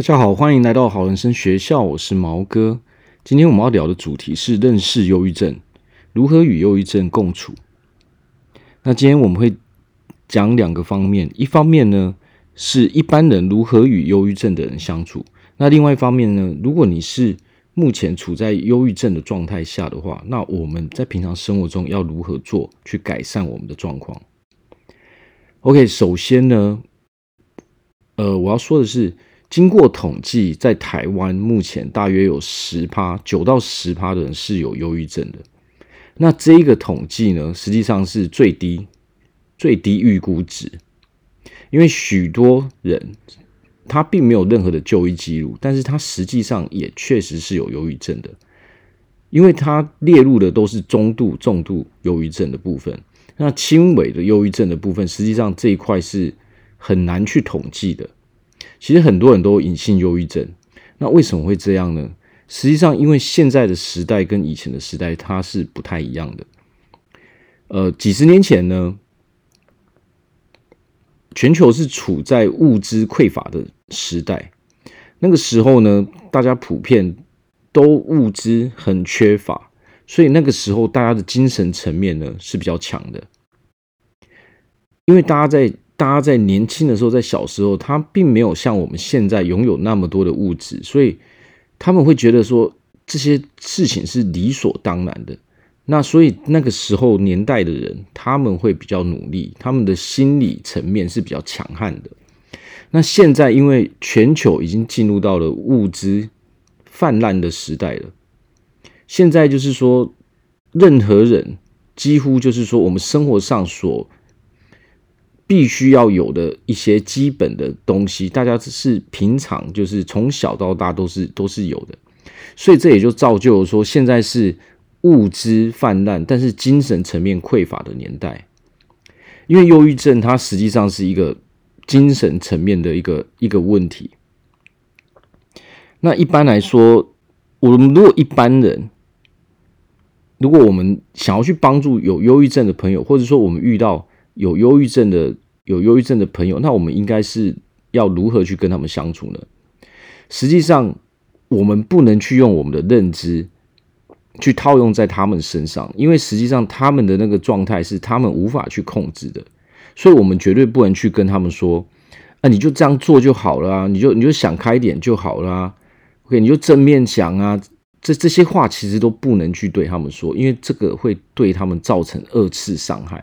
大家好，欢迎来到好人生学校，我是毛哥。今天我们要聊的主题是认识忧郁症，如何与忧郁症共处。那今天我们会讲两个方面，一方面呢是一般人如何与忧郁症的人相处，那另外一方面呢，如果你是目前处在忧郁症的状态下的话，那我们在平常生活中要如何做去改善我们的状况？OK，首先呢，呃，我要说的是。经过统计，在台湾目前大约有十趴，九到十趴的人是有忧郁症的。那这个统计呢，实际上是最低、最低预估值，因为许多人他并没有任何的就医记录，但是他实际上也确实是有忧郁症的，因为他列入的都是中度、重度忧郁症的部分。那轻微的忧郁症的部分，实际上这一块是很难去统计的。其实很多人都隐性忧郁症，那为什么会这样呢？实际上，因为现在的时代跟以前的时代它是不太一样的。呃，几十年前呢，全球是处在物资匮乏的时代，那个时候呢，大家普遍都物资很缺乏，所以那个时候大家的精神层面呢是比较强的，因为大家在。大家在年轻的时候，在小时候，他并没有像我们现在拥有那么多的物质，所以他们会觉得说这些事情是理所当然的。那所以那个时候年代的人，他们会比较努力，他们的心理层面是比较强悍的。那现在因为全球已经进入到了物资泛滥的时代了，现在就是说，任何人几乎就是说我们生活上所必须要有的一些基本的东西，大家是平常就是从小到大都是都是有的，所以这也就造就了说现在是物资泛滥，但是精神层面匮乏的年代。因为忧郁症它实际上是一个精神层面的一个一个问题。那一般来说，我们如果一般人，如果我们想要去帮助有忧郁症的朋友，或者说我们遇到有忧郁症的有忧郁症的朋友，那我们应该是要如何去跟他们相处呢？实际上，我们不能去用我们的认知去套用在他们身上，因为实际上他们的那个状态是他们无法去控制的，所以我们绝对不能去跟他们说：“啊，你就这样做就好了啊，你就你就想开点就好了啊，OK，你就正面想啊。”这这些话其实都不能去对他们说，因为这个会对他们造成二次伤害。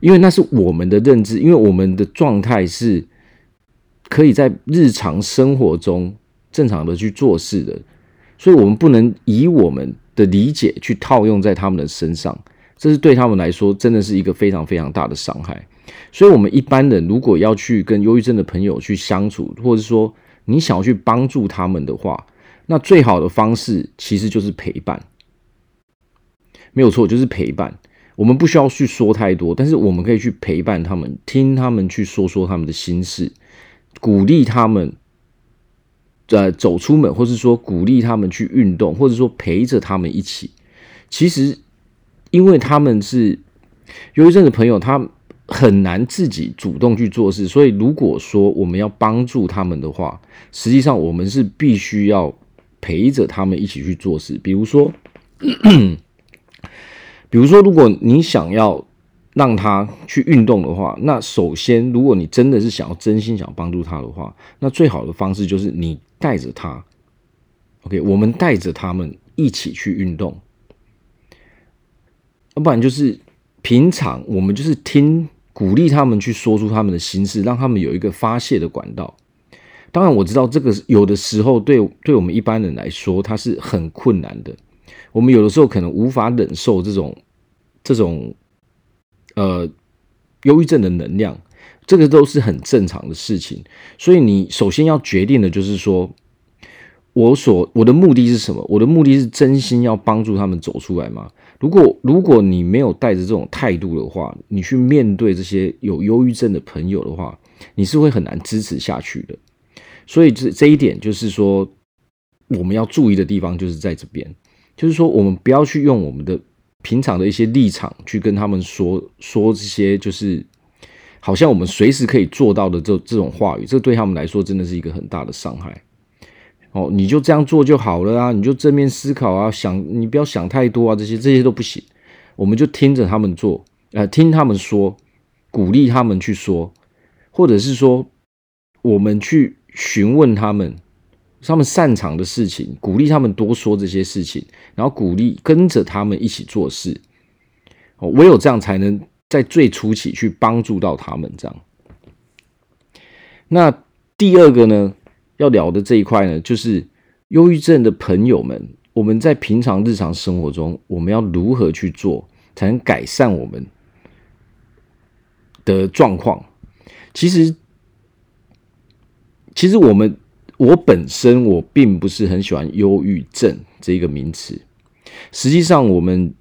因为那是我们的认知，因为我们的状态是可以在日常生活中正常的去做事的，所以我们不能以我们的理解去套用在他们的身上，这是对他们来说真的是一个非常非常大的伤害。所以，我们一般人如果要去跟忧郁症的朋友去相处，或者说你想要去帮助他们的话，那最好的方式其实就是陪伴，没有错，就是陪伴。我们不需要去说太多，但是我们可以去陪伴他们，听他们去说说他们的心事，鼓励他们，呃，走出门，或是说鼓励他们去运动，或者说陪着他们一起。其实，因为他们是忧郁症的朋友，他很难自己主动去做事，所以如果说我们要帮助他们的话，实际上我们是必须要陪着他们一起去做事，比如说。比如说，如果你想要让他去运动的话，那首先，如果你真的是想要真心想帮助他的话，那最好的方式就是你带着他，OK，我们带着他们一起去运动，要不然就是平常我们就是听鼓励他们去说出他们的心事，让他们有一个发泄的管道。当然，我知道这个有的时候对对我们一般人来说，它是很困难的。我们有的时候可能无法忍受这种这种呃忧郁症的能量，这个都是很正常的事情。所以你首先要决定的就是说，我所我的目的是什么？我的目的是真心要帮助他们走出来吗？如果如果你没有带着这种态度的话，你去面对这些有忧郁症的朋友的话，你是会很难支持下去的。所以这这一点就是说，我们要注意的地方就是在这边。就是说，我们不要去用我们的平常的一些立场去跟他们说说这些，就是好像我们随时可以做到的这这种话语，这对他们来说真的是一个很大的伤害。哦，你就这样做就好了啊，你就正面思考啊，想你不要想太多啊，这些这些都不行。我们就听着他们做，呃，听他们说，鼓励他们去说，或者是说我们去询问他们。他们擅长的事情，鼓励他们多说这些事情，然后鼓励跟着他们一起做事。哦，唯有这样才能在最初期去帮助到他们。这样。那第二个呢，要聊的这一块呢，就是忧郁症的朋友们，我们在平常日常生活中，我们要如何去做，才能改善我们的状况？其实，其实我们。我本身我并不是很喜欢忧郁症这一个名词。实际上，我们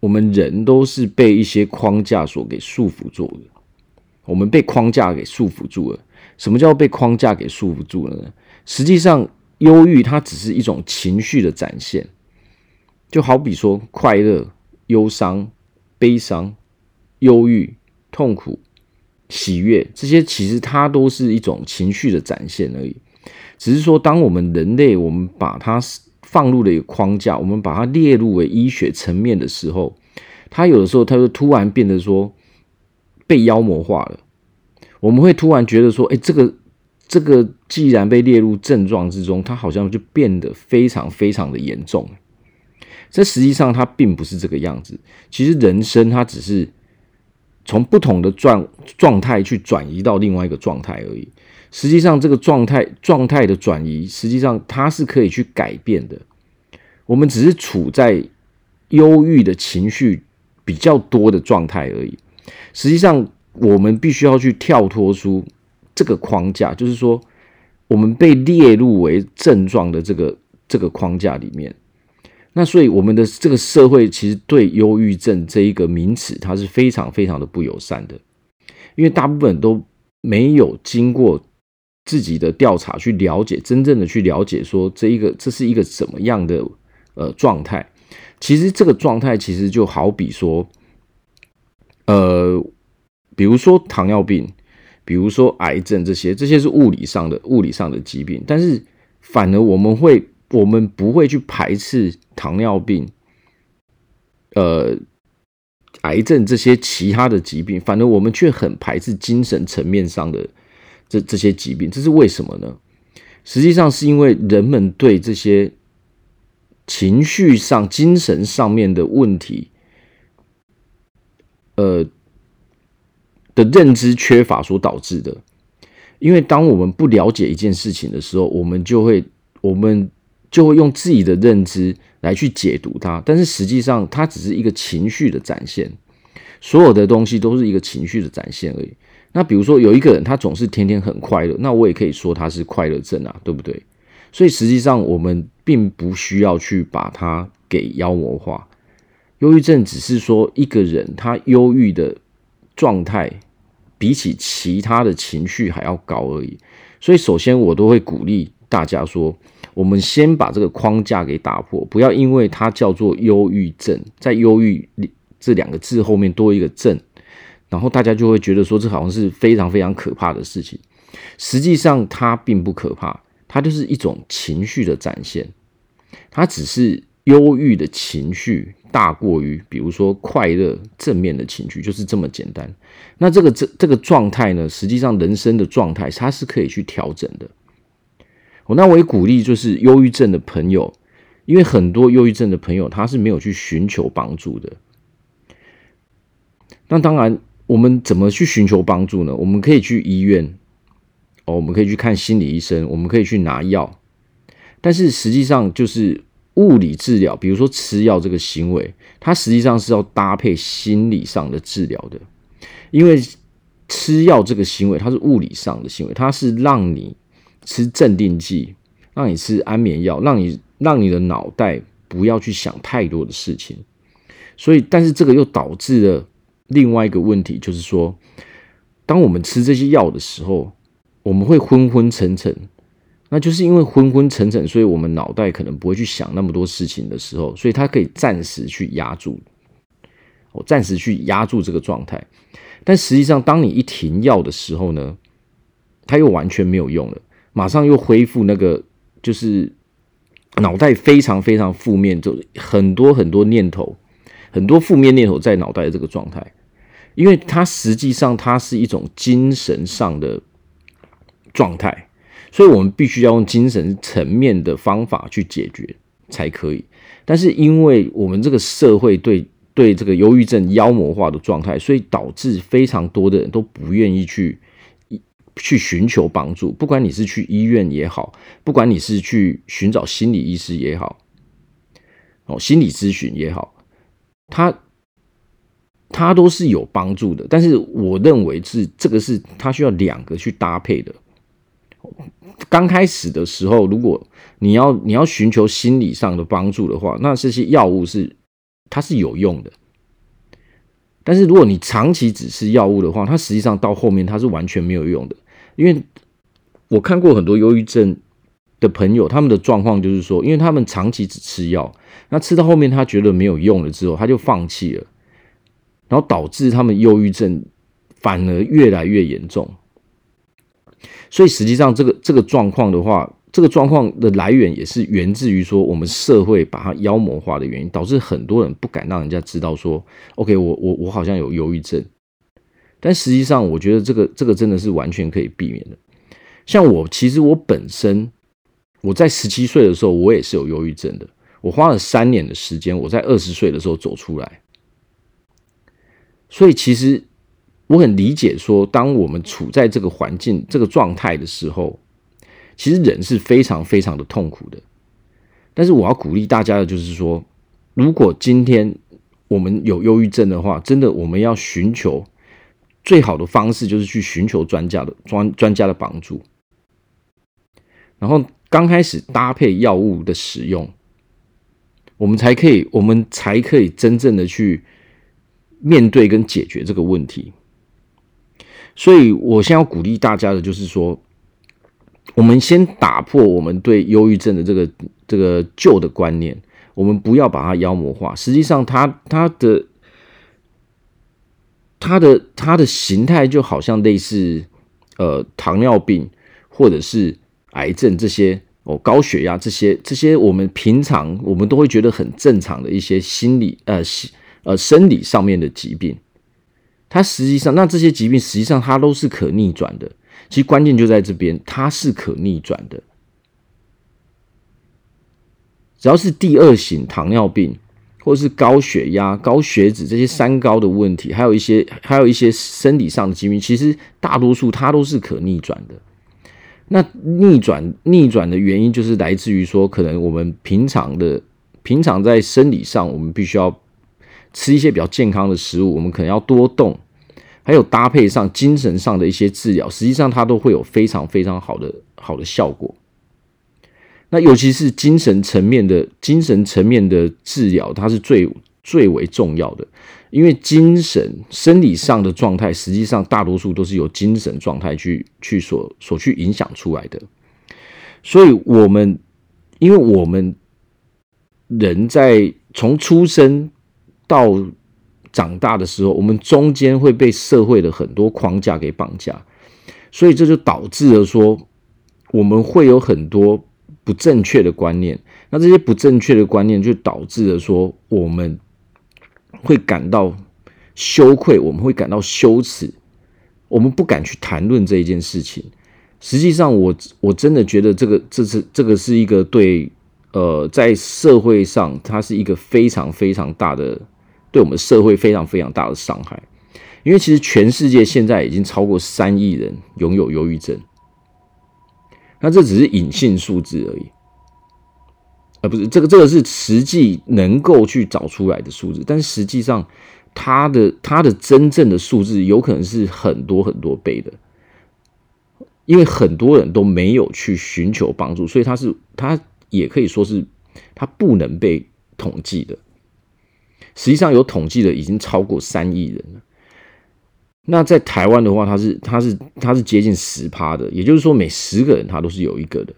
我们人都是被一些框架所给束缚住的。我们被框架给束缚住了。什么叫被框架给束缚住了呢？实际上，忧郁它只是一种情绪的展现，就好比说快乐、忧伤、悲伤、忧郁、痛苦、喜悦，这些其实它都是一种情绪的展现而已。只是说，当我们人类我们把它放入了一个框架，我们把它列入为医学层面的时候，它有的时候它就突然变得说被妖魔化了。我们会突然觉得说，哎，这个这个既然被列入症状之中，它好像就变得非常非常的严重。这实际上它并不是这个样子。其实人生它只是从不同的状状态去转移到另外一个状态而已。实际上，这个状态状态的转移，实际上它是可以去改变的。我们只是处在忧郁的情绪比较多的状态而已。实际上，我们必须要去跳脱出这个框架，就是说，我们被列入为症状的这个这个框架里面。那所以，我们的这个社会其实对忧郁症这一个名词，它是非常非常的不友善的，因为大部分都没有经过。自己的调查去了解，真正的去了解，说这一个这是一个怎么样的呃状态？其实这个状态其实就好比说，呃，比如说糖尿病，比如说癌症这些，这些是物理上的物理上的疾病。但是反而我们会，我们不会去排斥糖尿病，呃，癌症这些其他的疾病，反而我们却很排斥精神层面上的。这这些疾病，这是为什么呢？实际上是因为人们对这些情绪上、精神上面的问题，呃的认知缺乏所导致的。因为当我们不了解一件事情的时候，我们就会我们就会用自己的认知来去解读它，但是实际上它只是一个情绪的展现，所有的东西都是一个情绪的展现而已。那比如说有一个人，他总是天天很快乐，那我也可以说他是快乐症啊，对不对？所以实际上我们并不需要去把它给妖魔化。忧郁症只是说一个人他忧郁的状态比起其他的情绪还要高而已。所以首先我都会鼓励大家说，我们先把这个框架给打破，不要因为它叫做忧郁症，在忧郁这两个字后面多一个症。然后大家就会觉得说，这好像是非常非常可怕的事情。实际上，它并不可怕，它就是一种情绪的展现。它只是忧郁的情绪大过于，比如说快乐正面的情绪，就是这么简单。那这个这这个状态呢，实际上人生的状态，它是可以去调整的。我那我也鼓励就是忧郁症的朋友，因为很多忧郁症的朋友他是没有去寻求帮助的。那当然。我们怎么去寻求帮助呢？我们可以去医院，哦，我们可以去看心理医生，我们可以去拿药。但是实际上，就是物理治疗，比如说吃药这个行为，它实际上是要搭配心理上的治疗的。因为吃药这个行为，它是物理上的行为，它是让你吃镇定剂，让你吃安眠药，让你让你的脑袋不要去想太多的事情。所以，但是这个又导致了。另外一个问题就是说，当我们吃这些药的时候，我们会昏昏沉沉，那就是因为昏昏沉沉，所以我们脑袋可能不会去想那么多事情的时候，所以它可以暂时去压住，我，暂时去压住这个状态。但实际上，当你一停药的时候呢，它又完全没有用了，马上又恢复那个就是脑袋非常非常负面，就很多很多念头，很多负面念头在脑袋的这个状态，因为它实际上它是一种精神上的状态，所以我们必须要用精神层面的方法去解决才可以。但是因为我们这个社会对对这个忧郁症妖魔化的状态，所以导致非常多的人都不愿意去去寻求帮助。不管你是去医院也好，不管你是去寻找心理医师也好，哦，心理咨询也好，他他都是有帮助的。但是我认为是这个是他需要两个去搭配的。刚开始的时候，如果你要你要寻求心理上的帮助的话，那这些药物是。它是有用的，但是如果你长期只吃药物的话，它实际上到后面它是完全没有用的。因为我看过很多忧郁症的朋友，他们的状况就是说，因为他们长期只吃药，那吃到后面他觉得没有用了之后，他就放弃了，然后导致他们忧郁症反而越来越严重。所以实际上这个这个状况的话，这个状况的来源也是源自于说，我们社会把它妖魔化的原因，导致很多人不敢让人家知道说，OK，我我我好像有忧郁症。但实际上，我觉得这个这个真的是完全可以避免的。像我，其实我本身我在十七岁的时候，我也是有忧郁症的。我花了三年的时间，我在二十岁的时候走出来。所以，其实我很理解说，当我们处在这个环境、这个状态的时候。其实人是非常非常的痛苦的，但是我要鼓励大家的就是说，如果今天我们有忧郁症的话，真的我们要寻求最好的方式就是去寻求专家的专专家的帮助，然后刚开始搭配药物的使用，我们才可以我们才可以真正的去面对跟解决这个问题。所以我现在要鼓励大家的就是说。我们先打破我们对忧郁症的这个这个旧的观念，我们不要把它妖魔化。实际上它，它它的它的它的形态就好像类似呃糖尿病或者是癌症这些哦，高血压这些这些我们平常我们都会觉得很正常的一些心理呃呃生理上面的疾病，它实际上那这些疾病实际上它都是可逆转的。其实关键就在这边，它是可逆转的。只要是第二型糖尿病，或者是高血压、高血脂这些三高的问题，还有一些还有一些生理上的疾病，其实大多数它都是可逆转的。那逆转逆转的原因，就是来自于说，可能我们平常的平常在生理上，我们必须要吃一些比较健康的食物，我们可能要多动。还有搭配上精神上的一些治疗，实际上它都会有非常非常好的好的效果。那尤其是精神层面的精神层面的治疗，它是最最为重要的，因为精神生理上的状态，实际上大多数都是由精神状态去去所所去影响出来的。所以，我们因为我们人在从出生到长大的时候，我们中间会被社会的很多框架给绑架，所以这就导致了说，我们会有很多不正确的观念。那这些不正确的观念就导致了说，我们会感到羞愧，我们会感到羞耻，我们不敢去谈论这一件事情。实际上我，我真的觉得这个这是这个是一个对呃，在社会上它是一个非常非常大的。对我们社会非常非常大的伤害，因为其实全世界现在已经超过三亿人拥有忧郁症，那这只是隐性数字而已，而不是这个这个是实际能够去找出来的数字，但实际上它的它的真正的数字有可能是很多很多倍的，因为很多人都没有去寻求帮助，所以它是它也可以说是它不能被统计的。实际上有统计的已经超过三亿人了。那在台湾的话，它是它是它是接近十趴的，也就是说每十个人他都是有一个的。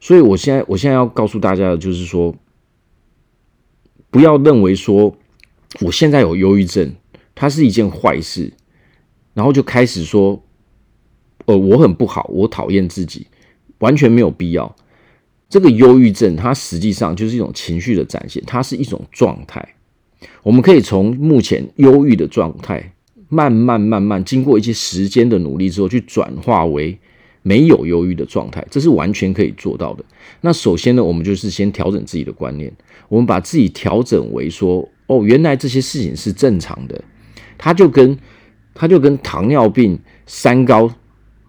所以我现在我现在要告诉大家的就是说，不要认为说我现在有忧郁症，它是一件坏事，然后就开始说，呃，我很不好，我讨厌自己，完全没有必要。这个忧郁症，它实际上就是一种情绪的展现，它是一种状态。我们可以从目前忧郁的状态，慢慢慢慢经过一些时间的努力之后，去转化为没有忧郁的状态，这是完全可以做到的。那首先呢，我们就是先调整自己的观念，我们把自己调整为说，哦，原来这些事情是正常的，它就跟它就跟糖尿病、三高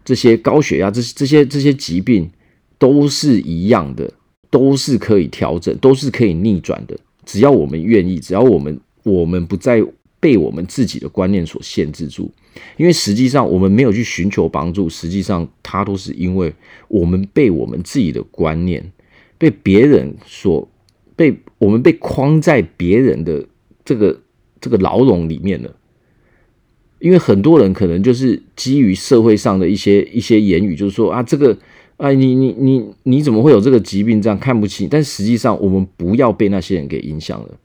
这些高血压这这些这些疾病。都是一样的，都是可以调整，都是可以逆转的。只要我们愿意，只要我们我们不再被我们自己的观念所限制住，因为实际上我们没有去寻求帮助，实际上它都是因为我们被我们自己的观念，被别人所被我们被框在别人的这个这个牢笼里面了。因为很多人可能就是基于社会上的一些一些言语，就是说啊这个。啊，你你你你怎么会有这个疾病？这样看不起，但实际上，我们不要被那些人给影响了。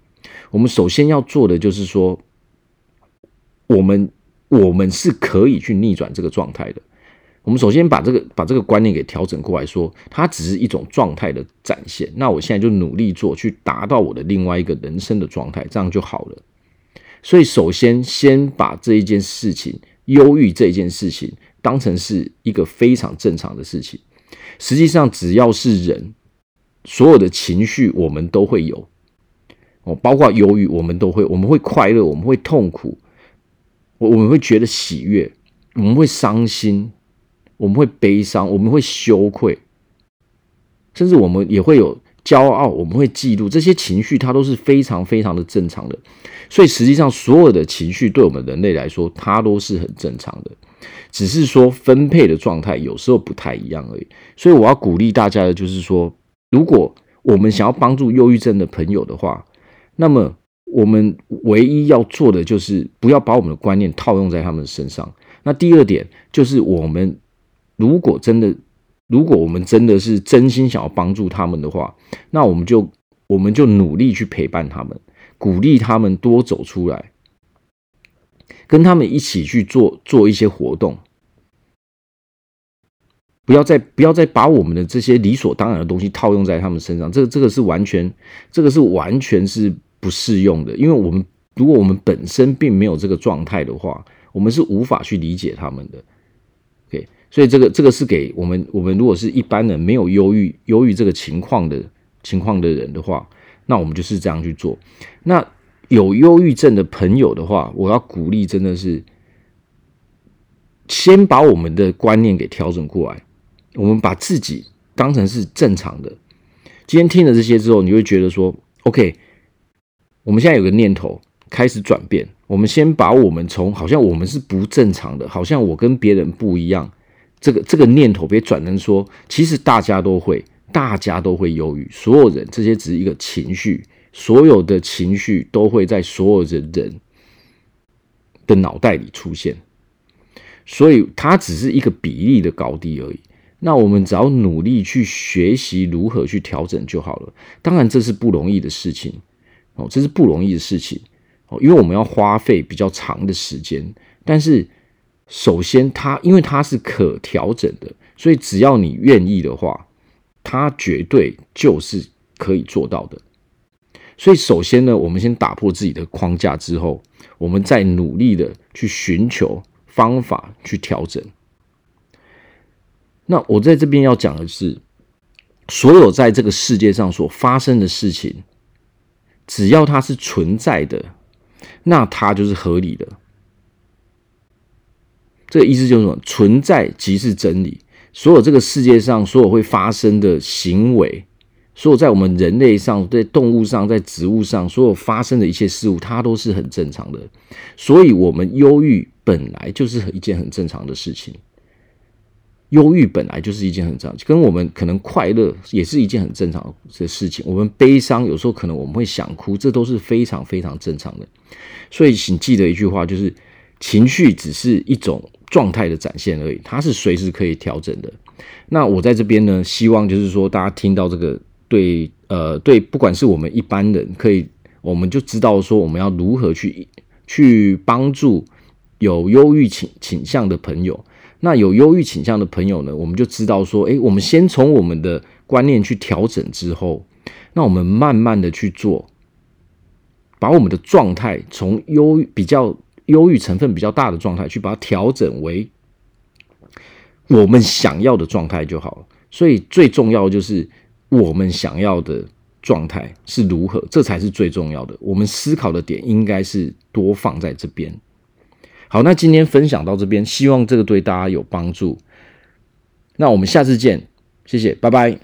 我们首先要做的就是说，我们我们是可以去逆转这个状态的。我们首先把这个把这个观念给调整过来说，它只是一种状态的展现。那我现在就努力做，去达到我的另外一个人生的状态，这样就好了。所以，首先先把这一件事情，忧郁这一件事情，当成是一个非常正常的事情。实际上，只要是人，所有的情绪我们都会有哦，包括忧郁，我们都会，我们会快乐，我们会痛苦，我我们会觉得喜悦，我们会伤心，我们会悲伤，我们会羞愧，甚至我们也会有骄傲，我们会嫉妒，这些情绪它都是非常非常的正常的。所以，实际上所有的情绪对我们人类来说，它都是很正常的。只是说分配的状态有时候不太一样而已，所以我要鼓励大家的就是说，如果我们想要帮助忧郁症的朋友的话，那么我们唯一要做的就是不要把我们的观念套用在他们身上。那第二点就是，我们如果真的，如果我们真的是真心想要帮助他们的话，那我们就我们就努力去陪伴他们，鼓励他们多走出来。跟他们一起去做做一些活动，不要再不要再把我们的这些理所当然的东西套用在他们身上，这个这个是完全这个是完全是不适用的，因为我们如果我们本身并没有这个状态的话，我们是无法去理解他们的。OK，所以这个这个是给我们我们如果是一般人没有忧郁忧郁这个情况的情况的人的话，那我们就是这样去做。那。有忧郁症的朋友的话，我要鼓励，真的是先把我们的观念给调整过来。我们把自己当成是正常的。今天听了这些之后，你会觉得说：“OK，我们现在有个念头开始转变。我们先把我们从好像我们是不正常的，好像我跟别人不一样，这个这个念头别转成说，其实大家都会，大家都会忧郁，所有人这些只是一个情绪。”所有的情绪都会在所有的人的脑袋里出现，所以它只是一个比例的高低而已。那我们只要努力去学习如何去调整就好了。当然，这是不容易的事情哦，这是不容易的事情哦，因为我们要花费比较长的时间。但是，首先它因为它是可调整的，所以只要你愿意的话，它绝对就是可以做到的。所以，首先呢，我们先打破自己的框架之后，我们再努力的去寻求方法去调整。那我在这边要讲的是，所有在这个世界上所发生的事情，只要它是存在的，那它就是合理的。这意思就是什么？存在即是真理。所有这个世界上所有会发生的行为。所有在我们人类上、在动物上、在植物上，所有发生的一切事物，它都是很正常的。所以，我们忧郁本来就是一件很正常的事情。忧郁本来就是一件很正常，跟我们可能快乐也是一件很正常的事情。我们悲伤有时候可能我们会想哭，这都是非常非常正常的。所以，请记得一句话，就是情绪只是一种状态的展现而已，它是随时可以调整的。那我在这边呢，希望就是说，大家听到这个。对，呃，对，不管是我们一般人，可以，我们就知道说，我们要如何去去帮助有忧郁倾倾向的朋友，那有忧郁倾向的朋友呢，我们就知道说，诶，我们先从我们的观念去调整之后，那我们慢慢的去做，把我们的状态从忧比较忧郁成分比较大的状态，去把它调整为我们想要的状态就好了。所以最重要的就是我们想要的状态是如何，这才是最重要的。我们思考的点应该是多放在这边。好，那今天分享到这边，希望这个对大家有帮助。那我们下次见，谢谢，拜拜。